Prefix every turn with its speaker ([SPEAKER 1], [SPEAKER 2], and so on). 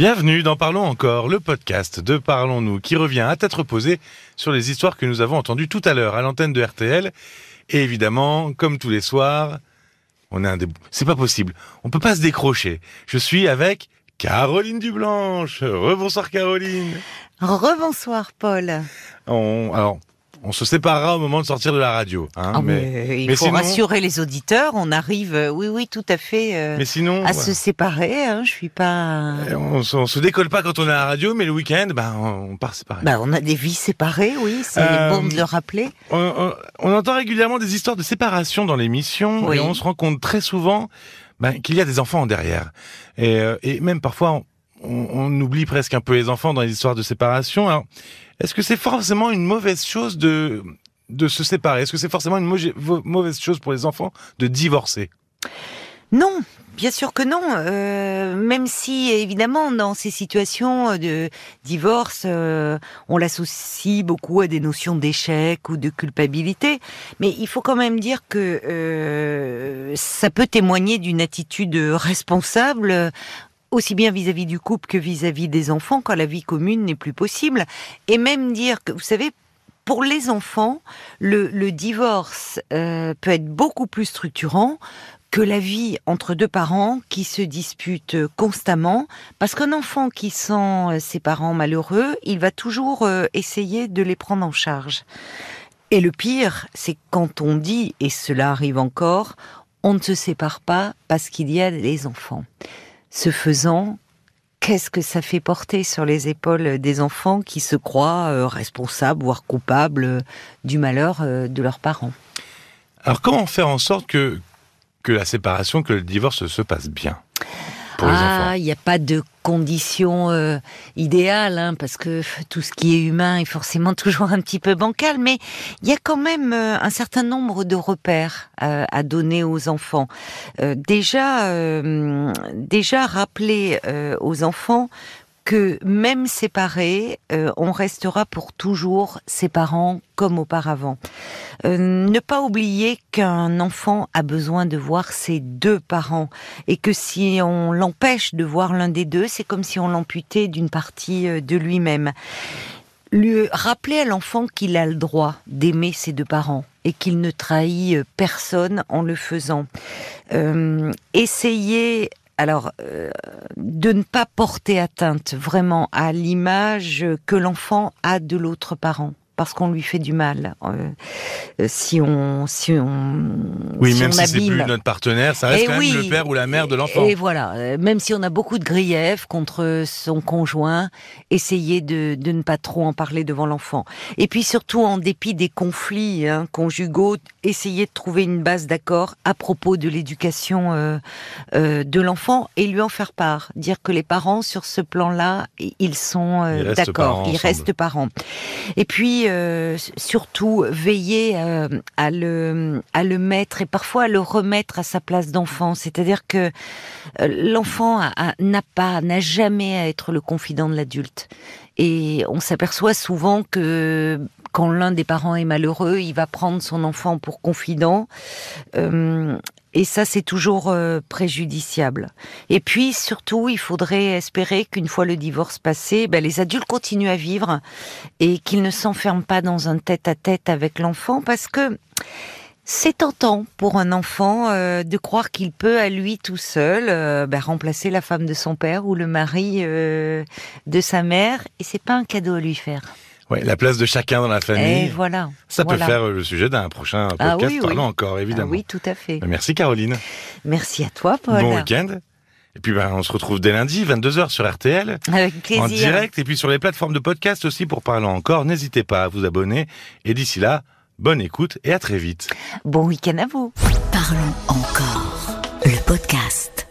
[SPEAKER 1] Bienvenue dans Parlons encore, le podcast de Parlons-nous qui revient à tête reposée sur les histoires que nous avons entendues tout à l'heure à l'antenne de RTL. Et évidemment, comme tous les soirs, on est un C'est pas possible. On peut pas se décrocher. Je suis avec Caroline Dublanche. Rebonsoir Caroline.
[SPEAKER 2] Rebonsoir Paul.
[SPEAKER 1] On, alors, on se séparera au moment de sortir de la radio. Hein,
[SPEAKER 2] ah, mais, il faut rassurer les auditeurs. On arrive, euh, oui, oui, tout à fait, euh, mais sinon, à se séparer. Hein, je suis pas.
[SPEAKER 1] On, on, se décolle pas quand on est à la radio, mais le week-end, ben, on, part séparés.
[SPEAKER 2] Ben, on a des vies séparées, oui. C'est bon de le rappeler.
[SPEAKER 1] On, entend régulièrement des histoires de séparation dans l'émission, et on se rend compte très souvent ben, qu'il y a des enfants en derrière, et, euh, et même parfois on, oublie presque un peu les enfants dans les histoires de séparation. Alors, est-ce que c'est forcément une mauvaise chose de, de se séparer? Est-ce que c'est forcément une mauvaise chose pour les enfants de divorcer?
[SPEAKER 2] Non, Bien sûr que non, euh, même si évidemment dans ces situations de divorce, euh, on l'associe beaucoup à des notions d'échec ou de culpabilité, mais il faut quand même dire que euh, ça peut témoigner d'une attitude responsable aussi bien vis-à-vis du couple que vis-à-vis des enfants quand la vie commune n'est plus possible. Et même dire que, vous savez, pour les enfants, le, divorce euh, peut être beaucoup plus structurant que la vie entre deux parents qui se disputent constamment, parce qu'un enfant qui sent euh, ses parents malheureux, il va toujours euh, essayer de les prendre en charge. Et le pire, c'est quand on dit, et cela arrive encore, on ne se sépare pas parce qu'il y a des enfants. Ce faisant, qu'est-ce que ça fait porter sur les épaules des enfants qui se croient euh, responsables, voire coupables euh, du malheur euh, de leurs parents?
[SPEAKER 1] Alors comment faire en sorte que, que la séparation, que le divorce se passe bien?
[SPEAKER 2] Ah, il n'y a pas de conditions euh, idéales, hein, parce que tout ce qui est humain est forcément toujours un petit peu bancal, mais il y a quand même euh, un certain nombre de repères euh, à donner aux enfants. déjà, déjà rappeler aux enfants que même séparés, euh, on restera pour toujours ses parents comme auparavant. Euh, ne pas oublier qu'un enfant a besoin de voir ses deux parents et que si on l'empêche de voir l'un des deux, c'est comme si on l'amputait d'une partie euh, de lui-même. Lui rappeler à l'enfant qu'il a le droit d'aimer ses deux parents et qu'il ne trahit personne en le faisant. Euh, essayer alors, euh, de ne pas porter atteinte vraiment à l'image que l'enfant a de l'autre parent parce qu'on lui fait du mal. Euh, si on, si on,
[SPEAKER 1] oui, même si c'est plus notre partenaire, ça reste quand même le père ou la mère de l'enfant.
[SPEAKER 2] Et voilà, euh, même si on a beaucoup de griefs contre son conjoint, essayez de, de ne pas trop en parler devant l'enfant. Et puis surtout, en dépit des conflits hein, conjugaux, essayez de trouver une base d'accord à propos de l'éducation euh, euh, de l'enfant et lui en faire part. Dire que les parents, sur ce plan-là, ils sont d'accord, ils restent parents. Et puis euh, surtout veiller euh, à le mettre et parfois à le remettre à sa place d'enfant. C'est-à-dire que euh, l'enfant n'a pas n'a jamais à être le confident de l'adulte. Et on s'aperçoit souvent que quand l'un des parents est malheureux, il va prendre son enfant pour confident. Et ça, c'est toujours euh, préjudiciable. Et puis, surtout, il faudrait espérer qu'une fois le divorce passé, ben, les adultes continuent à vivre et qu'ils ne s'enferment pas dans un tête-à-tête avec l'enfant parce que c'est tentant pour un enfant euh, de croire qu'il peut à lui tout seul euh, ben, remplacer la femme de son père ou le mari de sa mère et c'est pas un cadeau à lui faire.
[SPEAKER 1] Ouais, la place de chacun dans la famille.
[SPEAKER 2] Et voilà.
[SPEAKER 1] Ça peut faire le sujet d'un prochain ah podcast. Ah, oui, encore, évidemment.
[SPEAKER 2] Ah oui, tout à fait.
[SPEAKER 1] Ben, merci Caroline.
[SPEAKER 2] Merci à toi, Paul.
[SPEAKER 1] Bon week-end. Et puis ben, on se retrouve dès lundi, 22h sur RTL.
[SPEAKER 2] Avec plaisir.
[SPEAKER 1] En direct et puis sur les plateformes de podcast aussi pour parler encore. N'hésitez pas à vous abonner. Et d'ici là, bonne écoute et à très vite.
[SPEAKER 2] Bon week-end à vous.
[SPEAKER 3] Parlons encore. Le podcast.